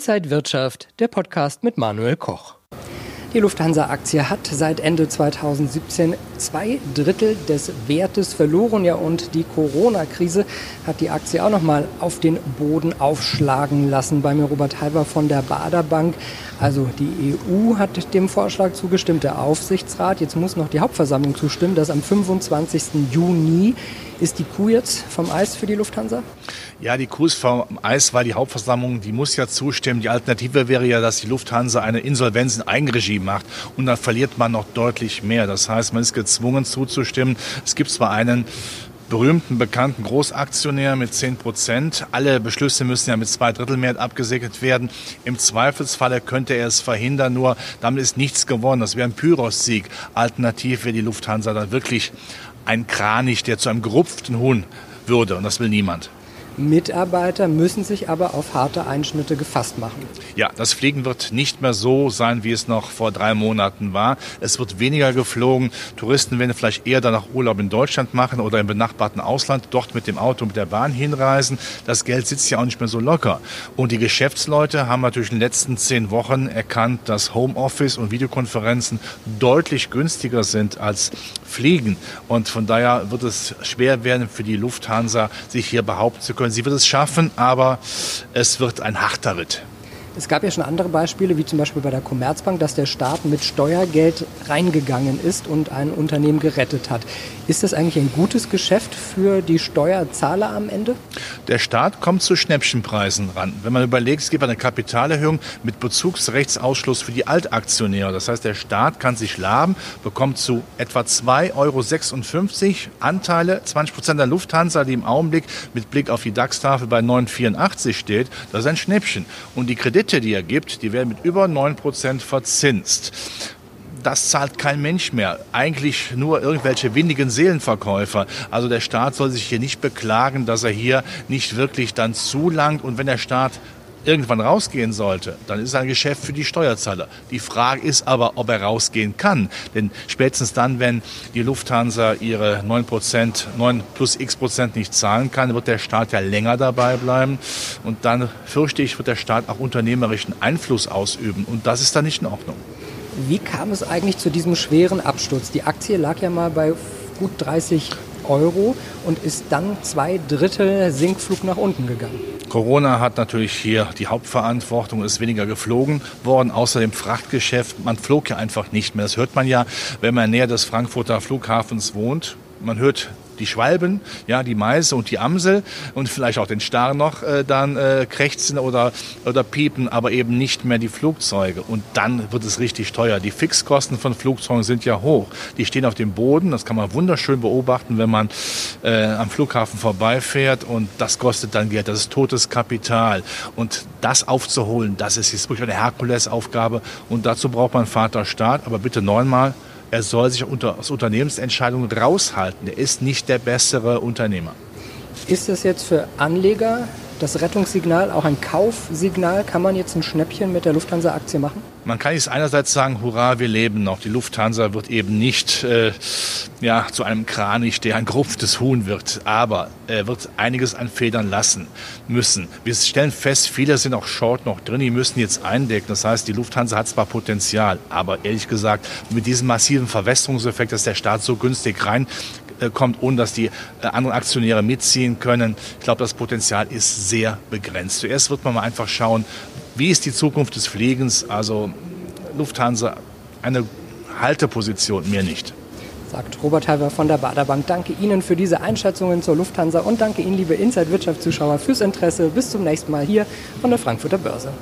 Inside Wirtschaft, der Podcast mit Manuel Koch. Die Lufthansa-Aktie hat seit Ende 2017 zwei Drittel des Wertes verloren. Ja, und die Corona-Krise hat die Aktie auch noch mal auf den Boden aufschlagen lassen. Bei mir Robert Halber von der Baderbank. Also die EU hat dem Vorschlag zugestimmt, der Aufsichtsrat. Jetzt muss noch die Hauptversammlung zustimmen, dass am 25. Juni ist die Kuh jetzt vom Eis für die Lufthansa? Ja, die Kuh ist vom Eis, weil die Hauptversammlung, die muss ja zustimmen. Die Alternative wäre ja, dass die Lufthansa eine Insolvenz in Eigenregie macht und dann verliert man noch deutlich mehr. Das heißt, man ist gezwungen zuzustimmen. Es gibt zwar einen berühmten, bekannten Großaktionär mit 10 Prozent. Alle Beschlüsse müssen ja mit zwei Drittel Mehrheit abgesegnet werden. Im Zweifelsfalle könnte er es verhindern, nur damit ist nichts gewonnen. Das wäre ein Pyrrhus-Sieg. Alternativ wäre die Lufthansa dann wirklich ein Kranich, der zu einem gerupften Huhn würde. Und das will niemand. Mitarbeiter müssen sich aber auf harte Einschnitte gefasst machen. Ja, das Fliegen wird nicht mehr so sein, wie es noch vor drei Monaten war. Es wird weniger geflogen. Touristen werden vielleicht eher danach Urlaub in Deutschland machen oder im benachbarten Ausland, dort mit dem Auto, mit der Bahn hinreisen. Das Geld sitzt ja auch nicht mehr so locker. Und die Geschäftsleute haben natürlich in den letzten zehn Wochen erkannt, dass Homeoffice und Videokonferenzen deutlich günstiger sind als Fliegen. Und von daher wird es schwer werden für die Lufthansa, sich hier behaupten zu können Sie wird es schaffen, aber es wird ein harter Ritt. Es gab ja schon andere Beispiele, wie zum Beispiel bei der Commerzbank, dass der Staat mit Steuergeld reingegangen ist und ein Unternehmen gerettet hat. Ist das eigentlich ein gutes Geschäft für die Steuerzahler am Ende? Der Staat kommt zu Schnäppchenpreisen ran. Wenn man überlegt, es gibt eine Kapitalerhöhung mit Bezugsrechtsausschluss für die Altaktionäre. Das heißt, der Staat kann sich laben, bekommt zu etwa 2,56 Euro Anteile, 20 Prozent der Lufthansa, die im Augenblick mit Blick auf die DAX-Tafel bei 9,84 steht. Das ist ein Schnäppchen. Und die Kredite Kredite, die er gibt, die werden mit über 9% verzinst. Das zahlt kein Mensch mehr. Eigentlich nur irgendwelche windigen Seelenverkäufer. Also der Staat soll sich hier nicht beklagen, dass er hier nicht wirklich dann zulangt. Und wenn der Staat irgendwann rausgehen sollte, dann ist es ein Geschäft für die Steuerzahler. Die Frage ist aber, ob er rausgehen kann. Denn spätestens dann, wenn die Lufthansa ihre 9 Prozent, 9 plus x Prozent nicht zahlen kann, wird der Staat ja länger dabei bleiben. Und dann fürchte ich, wird der Staat auch unternehmerischen Einfluss ausüben. Und das ist dann nicht in Ordnung. Wie kam es eigentlich zu diesem schweren Absturz? Die Aktie lag ja mal bei gut 30 Euro und ist dann zwei Drittel Sinkflug nach unten gegangen. Corona hat natürlich hier die Hauptverantwortung, ist weniger geflogen worden, außer dem Frachtgeschäft. Man flog ja einfach nicht mehr. Das hört man ja, wenn man näher des Frankfurter Flughafens wohnt. Man hört die Schwalben, ja, die Meise und die Amsel und vielleicht auch den Star noch äh, dann äh, krächzen oder, oder piepen, aber eben nicht mehr die Flugzeuge. Und dann wird es richtig teuer. Die Fixkosten von Flugzeugen sind ja hoch. Die stehen auf dem Boden, das kann man wunderschön beobachten, wenn man äh, am Flughafen vorbeifährt und das kostet dann Geld. Das ist totes Kapital. Und das aufzuholen, das ist jetzt wirklich eine Herkulesaufgabe und dazu braucht man Vaterstaat, aber bitte neunmal er soll sich unter, aus Unternehmensentscheidungen raushalten. Er ist nicht der bessere Unternehmer. Ist das jetzt für Anleger das Rettungssignal auch ein Kaufsignal? Kann man jetzt ein Schnäppchen mit der Lufthansa-Aktie machen? Man kann jetzt einerseits sagen, hurra, wir leben noch. Die Lufthansa wird eben nicht äh, ja, zu einem Kranich, der ein gerupftes Huhn wird, aber er wird einiges an Federn lassen müssen. Wir stellen fest, viele sind auch short noch drin, die müssen jetzt eindecken. Das heißt, die Lufthansa hat zwar Potenzial, aber ehrlich gesagt, mit diesem massiven Verwässerungseffekt, dass der Staat so günstig rein äh, kommt, ohne dass die äh, anderen Aktionäre mitziehen können. Ich glaube, das Potenzial ist sehr begrenzt. Zuerst wird man mal einfach schauen, wie ist die Zukunft des Fliegens. Also Lufthansa, eine Halteposition, mehr nicht sagt Robert Halver von der Baderbank. Danke Ihnen für diese Einschätzungen zur Lufthansa und danke Ihnen, liebe Inside-Wirtschaft-Zuschauer, fürs Interesse. Bis zum nächsten Mal hier von der Frankfurter Börse.